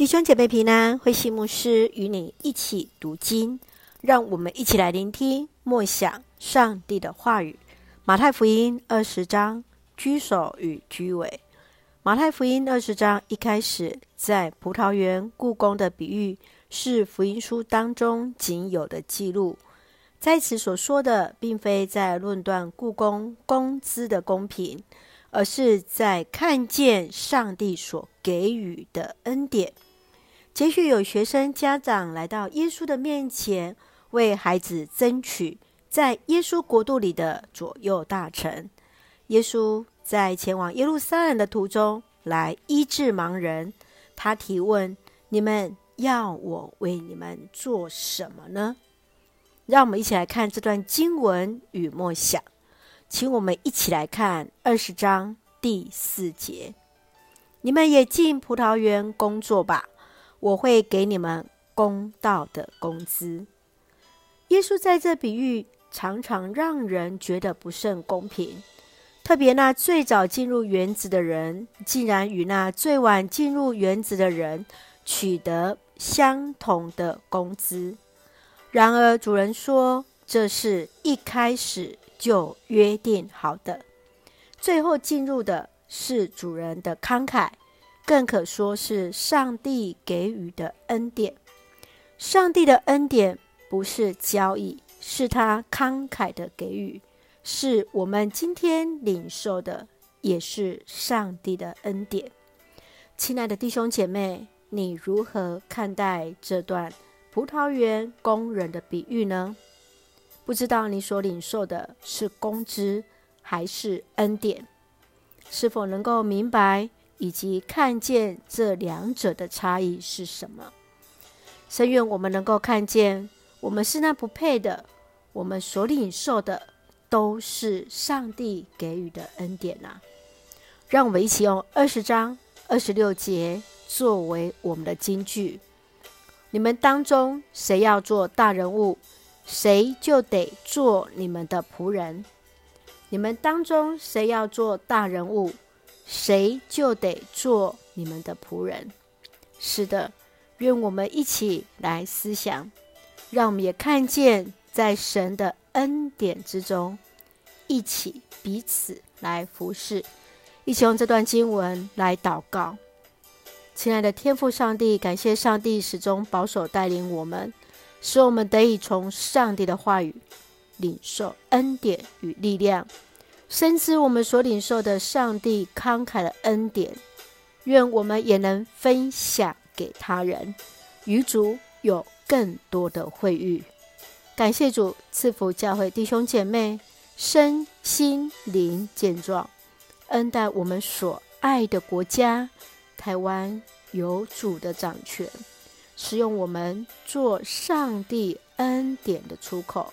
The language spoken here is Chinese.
弟兄姐妹平安，慧馨牧师与你一起读经，让我们一起来聆听默想上帝的话语。马太福音二十章居首与居尾。马太福音二十章一开始，在葡萄园雇工的比喻是福音书当中仅有的记录，在此所说的，并非在论断雇工工资的公平，而是在看见上帝所给予的恩典。接续有学生家长来到耶稣的面前，为孩子争取在耶稣国度里的左右大臣。耶稣在前往耶路撒冷的途中来医治盲人，他提问：“你们要我为你们做什么呢？”让我们一起来看这段经文与默想，请我们一起来看二十章第四节：“你们也进葡萄园工作吧。”我会给你们公道的工资。耶稣在这比喻常常让人觉得不甚公平，特别那最早进入园子的人，竟然与那最晚进入园子的人取得相同的工资。然而主人说，这是一开始就约定好的。最后进入的是主人的慷慨。更可说是上帝给予的恩典。上帝的恩典不是交易，是他慷慨的给予，是我们今天领受的，也是上帝的恩典。亲爱的弟兄姐妹，你如何看待这段葡萄园工人的比喻呢？不知道你所领受的是工资还是恩典？是否能够明白？以及看见这两者的差异是什么？深愿我们能够看见，我们是那不配的，我们所领受的都是上帝给予的恩典啊！让我们一起用二十章二十六节作为我们的金句：你们当中谁要做大人物，谁就得做你们的仆人；你们当中谁要做大人物，谁就得做你们的仆人。是的，愿我们一起来思想，让我们也看见在神的恩典之中，一起彼此来服侍，一起用这段经文来祷告。亲爱的天父上帝，感谢上帝始终保守带领我们，使我们得以从上帝的话语领受恩典与力量。深知我们所领受的上帝慷慨的恩典，愿我们也能分享给他人，与主有更多的会遇。感谢主赐福教会弟兄姐妹身心灵健壮，恩待我们所爱的国家台湾有主的掌权，使用我们做上帝恩典的出口。